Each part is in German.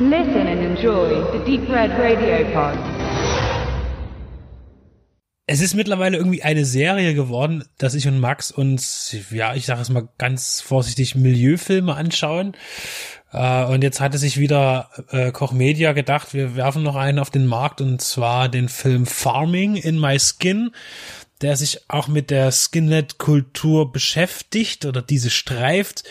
Listen and enjoy the Deep Red Radio Pod. Es ist mittlerweile irgendwie eine Serie geworden, dass ich und Max uns, ja, ich sage es mal ganz vorsichtig, Milieufilme anschauen. Äh, und jetzt hatte sich wieder äh, Koch Media gedacht, wir werfen noch einen auf den Markt und zwar den Film Farming in My Skin der sich auch mit der Skinhead-Kultur beschäftigt oder diese streift,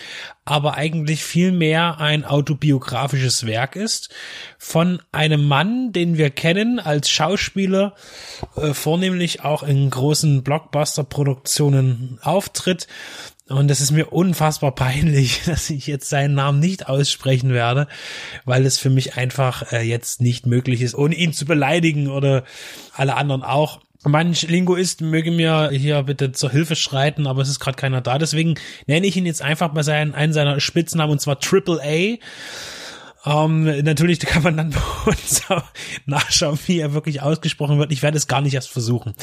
aber eigentlich viel mehr ein autobiografisches Werk ist von einem Mann, den wir kennen als Schauspieler, äh, vornehmlich auch in großen Blockbuster-Produktionen auftritt. Und es ist mir unfassbar peinlich, dass ich jetzt seinen Namen nicht aussprechen werde, weil es für mich einfach äh, jetzt nicht möglich ist, ohne ihn zu beleidigen oder alle anderen auch. Manch Linguist möge mir hier bitte zur Hilfe schreiten, aber es ist gerade keiner da. Deswegen nenne ich ihn jetzt einfach bei seinen, einen seiner Spitznamen und zwar Triple A. Ähm, natürlich kann man dann bei uns nachschauen, wie er wirklich ausgesprochen wird. Ich werde es gar nicht erst versuchen.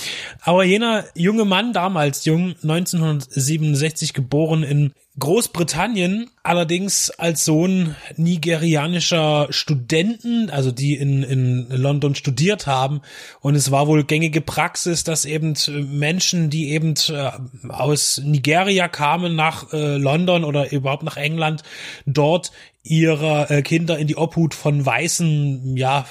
Aber jener junge Mann, damals jung, 1967 geboren in Großbritannien, allerdings als Sohn nigerianischer Studenten, also die in, in London studiert haben. Und es war wohl gängige Praxis, dass eben Menschen, die eben äh, aus Nigeria kamen nach äh, London oder überhaupt nach England, dort ihrer äh, Kinder in die Obhut von weißen ja,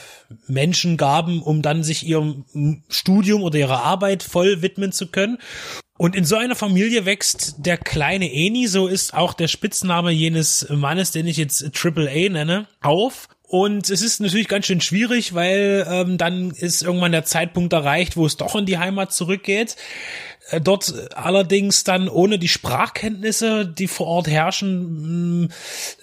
Menschen gaben, um dann sich ihrem Studium oder ihrer Arbeit voll widmen zu können. Und in so einer Familie wächst der kleine Eni, so ist auch der Spitzname jenes Mannes, den ich jetzt Triple A nenne, auf. Und es ist natürlich ganz schön schwierig, weil ähm, dann ist irgendwann der Zeitpunkt erreicht, wo es doch in die Heimat zurückgeht. Äh, dort allerdings dann ohne die Sprachkenntnisse, die vor Ort herrschen,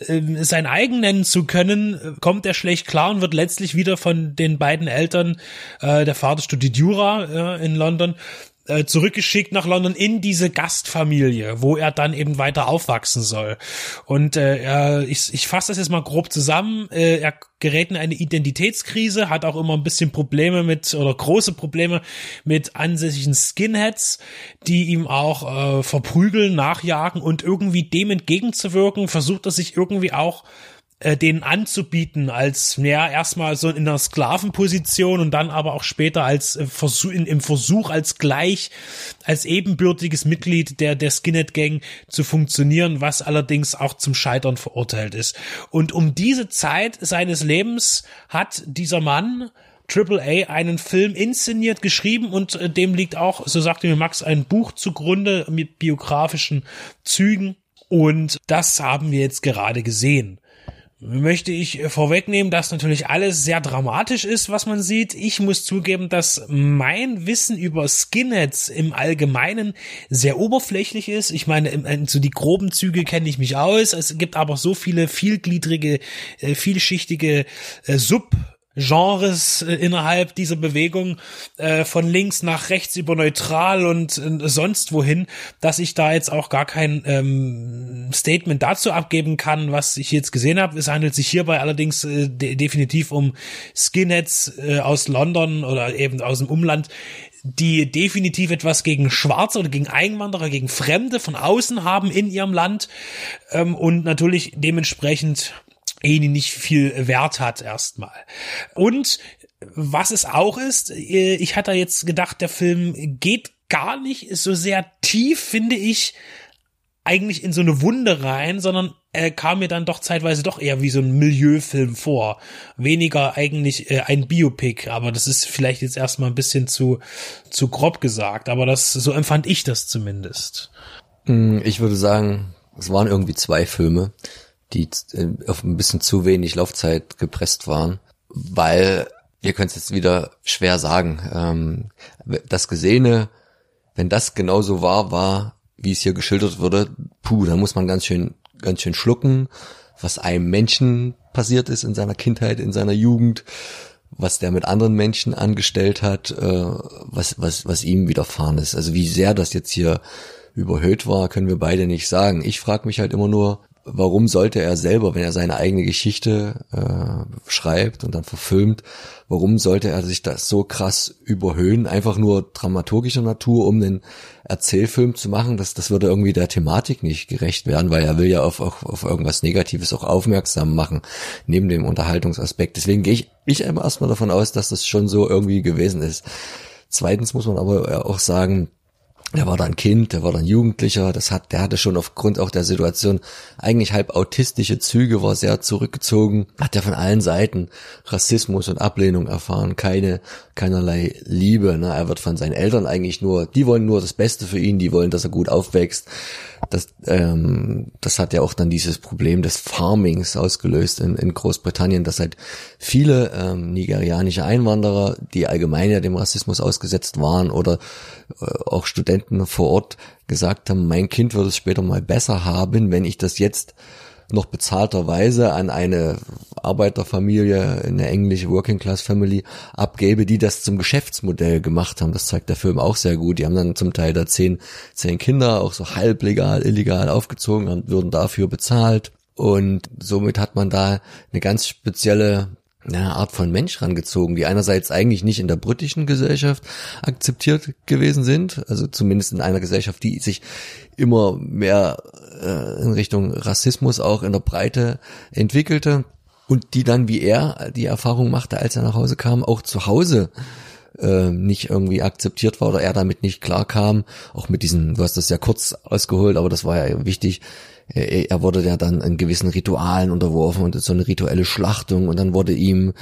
äh, sein eigen nennen zu können, kommt er schlecht klar und wird letztlich wieder von den beiden Eltern, äh, der Vater studiert Jura äh, in London, äh, zurückgeschickt nach London in diese Gastfamilie, wo er dann eben weiter aufwachsen soll. Und äh, er, ich, ich fasse das jetzt mal grob zusammen. Äh, er gerät in eine Identitätskrise, hat auch immer ein bisschen Probleme mit oder große Probleme mit ansässigen Skinheads, die ihm auch äh, verprügeln, nachjagen und irgendwie dem entgegenzuwirken, versucht er sich irgendwie auch äh, denen anzubieten als ja erstmal so in einer Sklavenposition und dann aber auch später als äh, Versuch in, im Versuch als gleich als ebenbürtiges Mitglied der der Skinhead Gang zu funktionieren, was allerdings auch zum Scheitern verurteilt ist. Und um diese Zeit seines Lebens hat dieser Mann Triple A einen Film inszeniert, geschrieben und äh, dem liegt auch, so sagte mir Max, ein Buch zugrunde mit biografischen Zügen. Und das haben wir jetzt gerade gesehen möchte ich vorwegnehmen, dass natürlich alles sehr dramatisch ist, was man sieht. Ich muss zugeben, dass mein Wissen über Skinheads im Allgemeinen sehr oberflächlich ist. Ich meine, so die groben Züge kenne ich mich aus. Es gibt aber so viele vielgliedrige, äh, vielschichtige äh, Sub Genres äh, innerhalb dieser Bewegung äh, von links nach rechts über neutral und äh, sonst wohin, dass ich da jetzt auch gar kein ähm, Statement dazu abgeben kann, was ich jetzt gesehen habe. Es handelt sich hierbei allerdings äh, de definitiv um Skinheads äh, aus London oder eben aus dem Umland, die definitiv etwas gegen Schwarze oder gegen Einwanderer, gegen Fremde von außen haben in ihrem Land ähm, und natürlich dementsprechend eh nicht viel Wert hat erstmal. Und was es auch ist, äh, ich hatte jetzt gedacht, der Film geht gar nicht so sehr tief, finde ich, eigentlich in so eine Wunde rein, sondern er kam mir dann doch zeitweise doch eher wie so ein Milieufilm vor. Weniger eigentlich äh, ein Biopic, aber das ist vielleicht jetzt erstmal ein bisschen zu, zu grob gesagt, aber das, so empfand ich das zumindest. Hm, ich würde sagen, es waren irgendwie zwei Filme die äh, auf ein bisschen zu wenig Laufzeit gepresst waren, weil ihr könnt es jetzt wieder schwer sagen. Ähm, das Gesehene, wenn das genauso wahr war, wie es hier geschildert wurde, puh, da muss man ganz schön, ganz schön schlucken, was einem Menschen passiert ist in seiner Kindheit, in seiner Jugend, was der mit anderen Menschen angestellt hat, äh, was, was, was ihm widerfahren ist. Also wie sehr das jetzt hier überhöht war, können wir beide nicht sagen. Ich frage mich halt immer nur, warum sollte er selber, wenn er seine eigene Geschichte äh, schreibt und dann verfilmt, warum sollte er sich das so krass überhöhen, einfach nur dramaturgischer Natur, um einen Erzählfilm zu machen? Das, das würde irgendwie der Thematik nicht gerecht werden, weil er will ja auf, auf, auf irgendwas Negatives auch aufmerksam machen, neben dem Unterhaltungsaspekt. Deswegen gehe ich, ich erstmal davon aus, dass das schon so irgendwie gewesen ist. Zweitens muss man aber auch sagen, der war dann Kind, der war dann Jugendlicher, das hat, der hatte schon aufgrund auch der Situation eigentlich halb autistische Züge, war sehr zurückgezogen, hat ja von allen Seiten Rassismus und Ablehnung erfahren, keine, keinerlei Liebe, ne? er wird von seinen Eltern eigentlich nur, die wollen nur das Beste für ihn, die wollen, dass er gut aufwächst, das, ähm, das hat ja auch dann dieses Problem des Farmings ausgelöst in, in Großbritannien, dass halt viele ähm, nigerianische Einwanderer, die allgemein ja dem Rassismus ausgesetzt waren oder äh, auch Studenten vor Ort gesagt haben, mein Kind wird es später mal besser haben, wenn ich das jetzt noch bezahlterweise an eine Arbeiterfamilie, eine englische Working Class Family abgebe, die das zum Geschäftsmodell gemacht haben. Das zeigt der Film auch sehr gut. Die haben dann zum Teil da zehn, zehn Kinder auch so halblegal, illegal aufgezogen und würden dafür bezahlt. Und somit hat man da eine ganz spezielle eine Art von Mensch rangezogen, die einerseits eigentlich nicht in der britischen Gesellschaft akzeptiert gewesen sind, also zumindest in einer Gesellschaft, die sich immer mehr äh, in Richtung Rassismus auch in der Breite entwickelte und die dann wie er die Erfahrung machte, als er nach Hause kam, auch zu Hause äh, nicht irgendwie akzeptiert war oder er damit nicht klar kam, auch mit diesen, du hast das ja kurz ausgeholt, aber das war ja wichtig, er wurde ja dann in gewissen Ritualen unterworfen und so eine rituelle Schlachtung und dann wurde ihm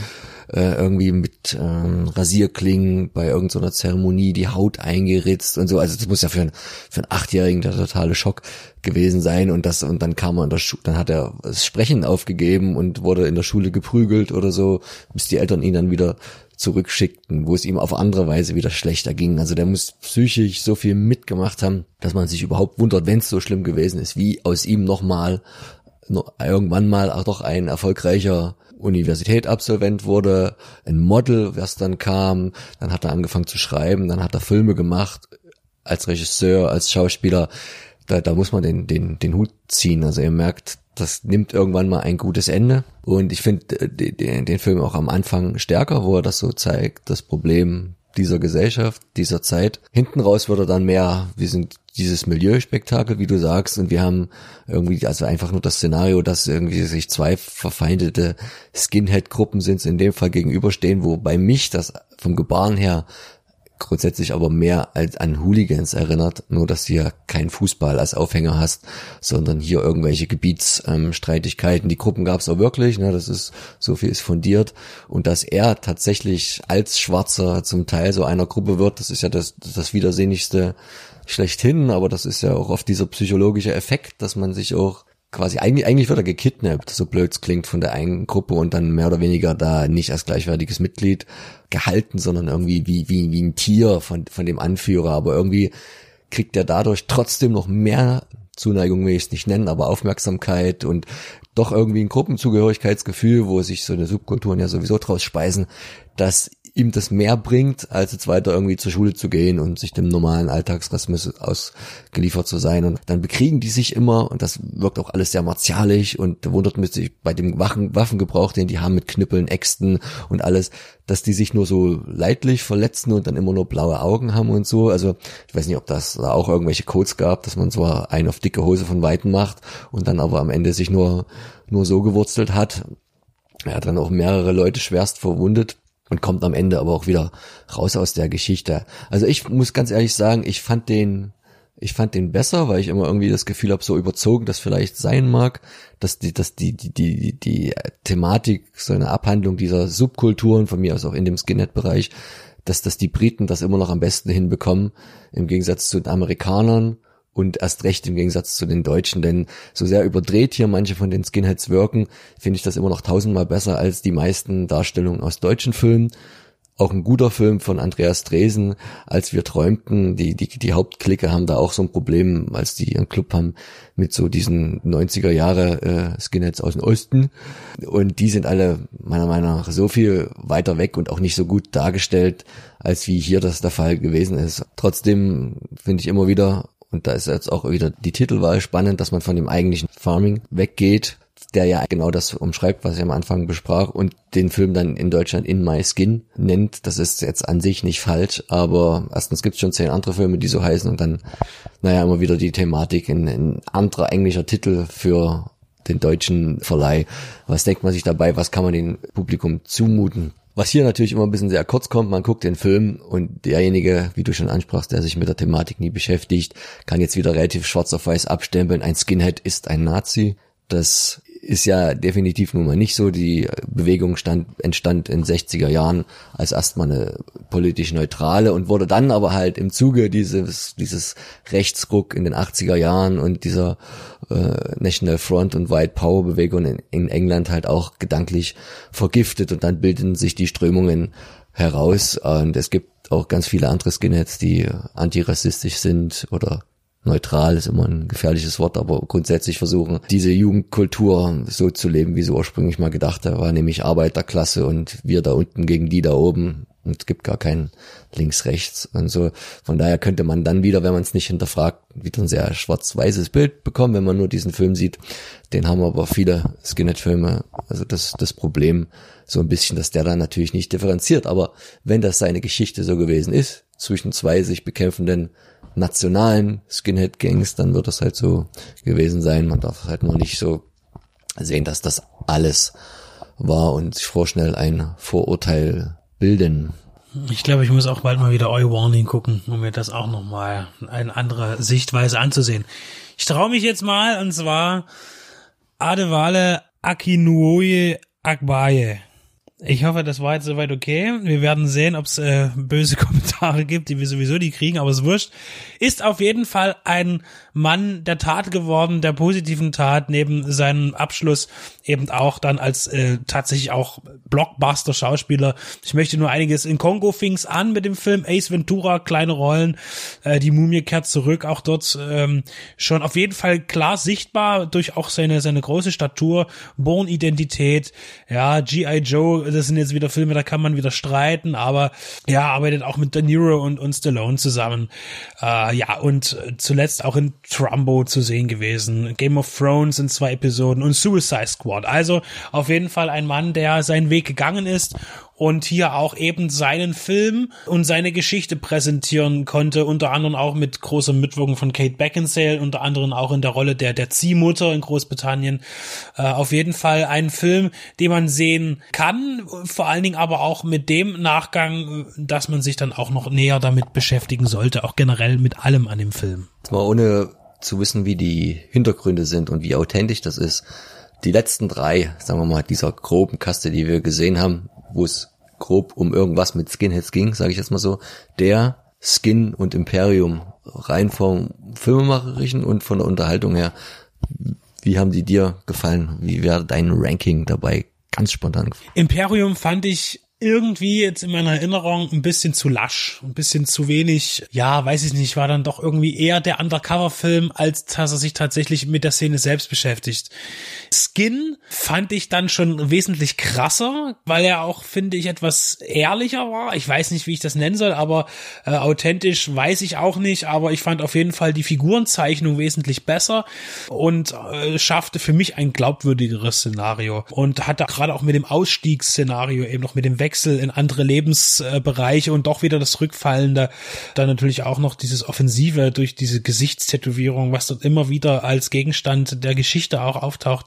äh, irgendwie mit ähm, Rasierklingen bei irgendeiner so Zeremonie die Haut eingeritzt und so. Also das muss ja für, ein, für einen Achtjährigen der totale Schock gewesen sein und das und dann kam er in der Schule, dann hat er das Sprechen aufgegeben und wurde in der Schule geprügelt oder so, bis die Eltern ihn dann wieder zurückschickten, wo es ihm auf andere Weise wieder schlechter ging. Also der muss psychisch so viel mitgemacht haben, dass man sich überhaupt wundert, wenn es so schlimm gewesen ist, wie aus ihm nochmal irgendwann mal auch doch ein erfolgreicher Universität-Absolvent wurde, ein Model, was dann kam, dann hat er angefangen zu schreiben, dann hat er Filme gemacht, als Regisseur, als Schauspieler, da, da muss man den, den, den Hut ziehen. Also ihr merkt, das nimmt irgendwann mal ein gutes Ende. Und ich finde äh, den, den Film auch am Anfang stärker, wo er das so zeigt, das Problem dieser Gesellschaft, dieser Zeit. Hinten raus wird er dann mehr, wir sind dieses Milieuspektakel, wie du sagst, und wir haben irgendwie, also einfach nur das Szenario, dass irgendwie sich zwei verfeindete Skinhead-Gruppen sind, in dem Fall gegenüberstehen, wo bei mich das vom Gebaren her grundsätzlich aber mehr als an Hooligans erinnert, nur dass du hier keinen Fußball als Aufhänger hast, sondern hier irgendwelche Gebietsstreitigkeiten. Ähm, die Gruppen gab es auch wirklich, ne, das ist, so viel ist fundiert. Und dass er tatsächlich als Schwarzer zum Teil so einer Gruppe wird, das ist ja das, das Widersinnigste schlechthin, aber das ist ja auch oft dieser psychologische Effekt, dass man sich auch quasi, eigentlich, eigentlich wird er gekidnappt, so blöd es klingt, von der einen Gruppe und dann mehr oder weniger da nicht als gleichwertiges Mitglied gehalten, sondern irgendwie wie, wie, wie ein Tier von, von dem Anführer. Aber irgendwie kriegt er dadurch trotzdem noch mehr Zuneigung will ich es nicht nennen, aber Aufmerksamkeit und doch irgendwie ein Gruppenzugehörigkeitsgefühl, wo sich so eine Subkulturen ja sowieso draus speisen, dass ihm das mehr bringt, als jetzt weiter irgendwie zur Schule zu gehen und sich dem normalen Alltagsrassismus ausgeliefert zu sein. Und dann bekriegen die sich immer und das wirkt auch alles sehr martialisch und da wundert mich bei dem Waffen, Waffengebrauch, den die haben mit Knüppeln, Äxten und alles, dass die sich nur so leidlich verletzen und dann immer nur blaue Augen haben und so. Also ich weiß nicht, ob das da auch irgendwelche Codes gab, dass man zwar einen auf dicke Hose von Weitem macht und dann aber am Ende sich nur, nur so gewurzelt hat. Er hat dann auch mehrere Leute schwerst verwundet und kommt am Ende aber auch wieder raus aus der Geschichte. Also ich muss ganz ehrlich sagen, ich fand den, ich fand den besser, weil ich immer irgendwie das Gefühl habe, so überzogen das vielleicht sein mag, dass die, dass die, die, die, die Thematik, so eine Abhandlung dieser Subkulturen, von mir aus auch in dem Skinhead-Bereich, dass, dass die Briten das immer noch am besten hinbekommen, im Gegensatz zu den Amerikanern und erst recht im Gegensatz zu den Deutschen, denn so sehr überdreht hier manche von den Skinheads wirken, finde ich das immer noch tausendmal besser als die meisten Darstellungen aus deutschen Filmen. Auch ein guter Film von Andreas Dresen, als wir träumten, die, die, die Hauptklicke haben da auch so ein Problem, als die ihren Club haben mit so diesen 90er Jahre äh, Skinheads aus dem Osten. Und die sind alle meiner Meinung nach so viel weiter weg und auch nicht so gut dargestellt, als wie hier das der Fall gewesen ist. Trotzdem finde ich immer wieder Und da ist jetzt auch wieder die Titelwahl spannend, dass man von dem eigentlichen Farming weggeht, der ja genau das umschreibt, was ich am Anfang besprach und den Film dann in Deutschland In My Skin nennt. Das ist jetzt an sich nicht falsch, aber erstens gibt es schon zehn andere Filme, die so heißen und dann, naja, immer wieder die Thematik in, in anderer englischer Titel für den deutschen Verleih. Was denkt man sich dabei? Was kann man dem Publikum zumuten? Was hier natürlich immer ein bisschen sehr kurz kommt, man guckt den Film und derjenige, wie du schon ansprachst, der sich mit der Thematik nie beschäftigt, kann jetzt wieder relativ schwarz auf weiß abstempeln, ein Skinhead ist ein Nazi. Das ist ja definitiv nun mal nicht so. Die Bewegung stand, entstand in 60er Jahren als erstmal eine politisch neutrale und wurde dann aber halt im Zuge dieses, dieses Rechtsruck in den 80er Jahren und dieser äh, National Front und White Power Bewegung in, in England halt auch gedanklich vergiftet und dann bilden sich die Strömungen heraus und es gibt auch ganz viele andere Skinheads, die antirassistisch sind oder neutral ist immer ein gefährliches Wort, aber grundsätzlich versuchen, diese Jugendkultur so zu leben, wie sie ursprünglich mal gedacht war, nämlich Arbeiterklasse und wir da unten gegen die da oben. Und es gibt gar kein links-rechts und so. Von daher könnte man dann wieder, wenn man es nicht hinterfragt, wieder ein sehr schwarz-weißes Bild bekommen, wenn man nur diesen Film sieht. Den haben aber viele Skinhead-Filme. Also das, das Problem so ein bisschen, dass der dann natürlich nicht differenziert. Aber wenn das seine Geschichte so gewesen ist, zwischen zwei sich bekämpfenden nationalen Skinhead-Gangs, dann wird das halt so gewesen sein. Man darf halt nur nicht so sehen, dass das alles war und sich vorschnell ein Vorurteil bilden. Ich glaube, ich muss auch bald mal wieder Oi Warning gucken, um mir das auch nochmal eine andere Sichtweise anzusehen. Ich traue mich jetzt mal, und zwar Adewale Akinuoye Akbaye. Ich hoffe, das war jetzt soweit okay. Wir werden sehen, ob es äh, böse Kommentare gibt, die wir sowieso nicht kriegen, aber es wurscht. Ist auf jeden Fall ein Mann der Tat geworden, der positiven Tat, neben seinem Abschluss eben auch dann als äh, tatsächlich auch Blockbuster-Schauspieler. Ich möchte nur einiges in Kongo fing's an mit dem Film Ace Ventura, kleine Rollen, äh, die Mumie kehrt zurück, auch dort ähm, schon auf jeden Fall klar sichtbar durch auch seine seine große Statur, Born-Identität, ja, G.I. Joe, das sind jetzt wieder Filme, da kann man wieder streiten, aber ja, arbeitet auch mit De Niro und, und Stallone zusammen. Äh, ja, und zuletzt auch in Trumbo zu sehen gewesen, Game of Thrones in zwei Episoden und Suicide Squad. Also auf jeden Fall ein Mann, der seinen Weg gegangen ist und hier auch eben seinen Film und seine Geschichte präsentieren konnte, unter anderem auch mit großer Mitwirkung von Kate Beckinsale, unter anderem auch in der Rolle der, der Ziehmutter in Großbritannien. Äh, auf jeden Fall ein Film, den man sehen kann, vor allen Dingen aber auch mit dem Nachgang, dass man sich dann auch noch näher damit beschäftigen sollte, auch generell mit allem an dem Film. Mal ohne zu wissen, wie die Hintergründe sind und wie authentisch das ist. Die letzten drei, sagen wir mal, dieser groben Kaste, die wir gesehen haben, wo es grob um irgendwas mit Skinheads ging, sage ich jetzt mal so, der Skin und Imperium rein vom Filmemacherischen und von der Unterhaltung her. Wie haben die dir gefallen? Wie wäre dein Ranking dabei? Ganz spontan. Imperium fand ich irgendwie jetzt in meiner Erinnerung ein bisschen zu lasch, ein bisschen zu wenig, ja, weiß ich nicht, war dann doch irgendwie eher der Undercover-Film, als dass er sich tatsächlich mit der Szene selbst beschäftigt. Skin fand ich dann schon wesentlich krasser, weil er auch, finde ich, etwas ehrlicher war. Ich weiß nicht, wie ich das nennen soll, aber äh, authentisch weiß ich auch nicht, aber ich fand auf jeden Fall die Figurenzeichnung wesentlich besser und äh, schaffte für mich ein glaubwürdigeres Szenario und hatte gerade auch mit dem Ausstiegsszenario eben noch mit dem Wechsel Wechsel in andere Lebensbereiche und doch wieder das Rückfallende. Dann natürlich auch noch dieses Offensive durch diese Gesichtstätowierung, was dort immer wieder als Gegenstand der Geschichte auch auftaucht,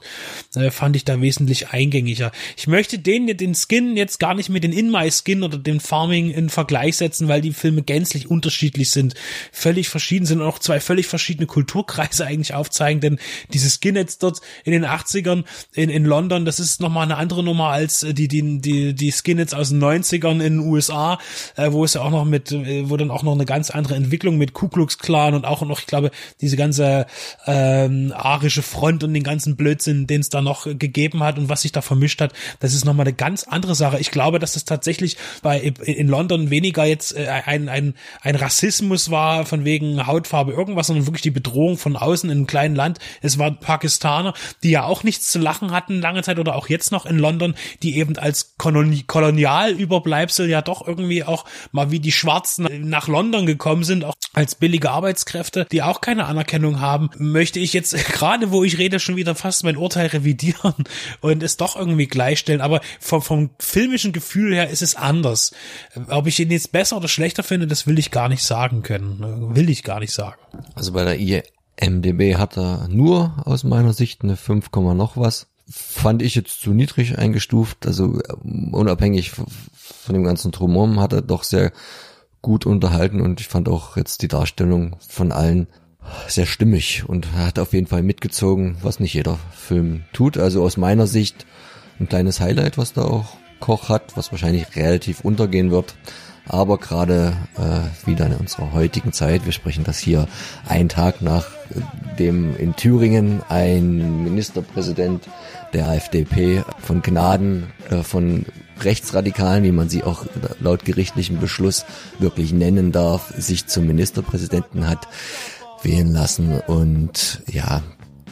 äh, fand ich da wesentlich eingängiger. Ich möchte den, den Skin jetzt gar nicht mit den In My Skin oder dem Farming in Vergleich setzen, weil die Filme gänzlich unterschiedlich sind, völlig verschieden sind und auch zwei völlig verschiedene Kulturkreise eigentlich aufzeigen, denn diese Skinheads dort in den 80ern in, in London, das ist nochmal eine andere Nummer als die, die, die, die Skinheads aus den 90ern in den USA, äh, wo es ja auch noch mit, äh, wo dann auch noch eine ganz andere Entwicklung mit Ku Klux Klan und auch noch, ich glaube, diese ganze ähm, arische Front und den ganzen Blödsinn, den es da noch gegeben hat und was sich da vermischt hat, das ist nochmal eine ganz andere Sache. Ich glaube, dass das tatsächlich bei in London weniger jetzt äh, ein, ein, ein Rassismus war von wegen Hautfarbe irgendwas, sondern wirklich die Bedrohung von außen in einem kleinen Land. Es waren Pakistaner, die ja auch nichts zu lachen hatten lange Zeit oder auch jetzt noch in London, die eben als Kolonie, Kolonie Kolonialüberbleibsel ja doch irgendwie auch mal wie die Schwarzen nach London gekommen sind, auch als billige Arbeitskräfte, die auch keine Anerkennung haben, möchte ich jetzt gerade, wo ich rede, schon wieder fast mein Urteil revidieren und es doch irgendwie gleichstellen. Aber vom, vom filmischen Gefühl her ist es anders. Ob ich ihn jetzt besser oder schlechter finde, das will ich gar nicht sagen können. Will ich gar nicht sagen. Also bei der IMDB hat er nur aus meiner Sicht eine 5, noch was. Fand ich jetzt zu niedrig eingestuft. Also unabhängig von dem ganzen Drumherum hat er doch sehr gut unterhalten und ich fand auch jetzt die Darstellung von allen sehr stimmig und hat auf jeden Fall mitgezogen, was nicht jeder Film tut. Also aus meiner Sicht ein kleines Highlight, was da auch Koch hat, was wahrscheinlich relativ untergehen wird. Aber gerade äh, wieder in unserer heutigen Zeit, wir sprechen das hier einen Tag nach dem in Thüringen ein Ministerpräsident der AfDP von Gnaden äh, von Rechtsradikalen, wie man sie auch laut gerichtlichem Beschluss wirklich nennen darf, sich zum Ministerpräsidenten hat wählen lassen. Und ja,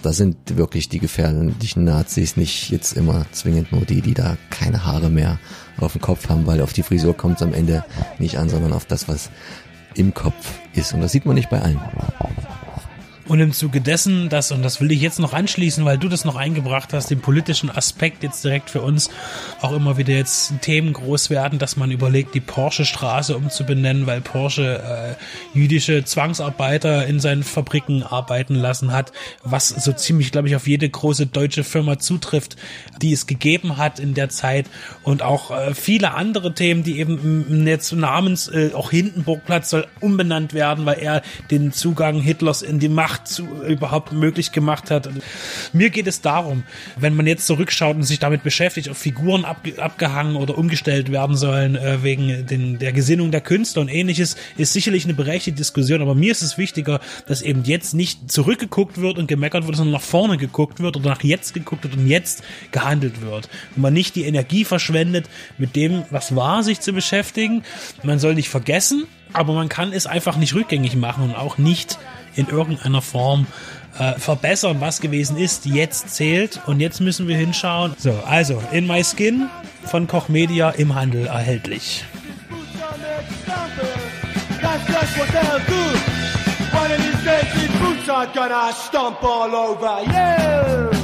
da sind wirklich die gefährlichen Nazis nicht jetzt immer zwingend nur die, die da keine Haare mehr auf dem Kopf haben, weil auf die Frisur kommt es am Ende nicht an, sondern auf das, was im Kopf ist. Und das sieht man nicht bei allen. Und im Zuge dessen, das, und das will ich jetzt noch anschließen, weil du das noch eingebracht hast, den politischen Aspekt jetzt direkt für uns auch immer wieder jetzt Themen groß werden, dass man überlegt, die Porsche-Straße umzubenennen, weil Porsche äh, jüdische Zwangsarbeiter in seinen Fabriken arbeiten lassen hat, was so ziemlich, glaube ich, auf jede große deutsche Firma zutrifft, die es gegeben hat in der Zeit. Und auch äh, viele andere Themen, die eben jetzt namens äh, auch Hindenburgplatz soll umbenannt werden, weil er den Zugang Hitlers in die Macht Macht zu, überhaupt möglich gemacht hat. Mir geht es darum, wenn man jetzt zurückschaut und sich damit beschäftigt, ob Figuren abge, abgehangen oder umgestellt werden sollen äh, wegen den, der Gesinnung der Künstler und ähnliches, ist sicherlich eine berechtigte Diskussion. Aber mir ist es wichtiger, dass eben jetzt nicht zurückgeguckt wird und gemeckert wird, sondern nach vorne geguckt wird oder nach jetzt geguckt wird und jetzt gehandelt wird. Und man nicht die Energie verschwendet, mit dem, was war, sich zu beschäftigen. Man soll nicht vergessen, aber man kann es einfach nicht rückgängig machen und auch nicht in irgendeiner Form äh, verbessern, was gewesen ist, jetzt zählt. Und jetzt müssen wir hinschauen. So, also In My Skin von Koch Media im Handel erhältlich. One of these days, these boots are gonna stomp all over, yeah!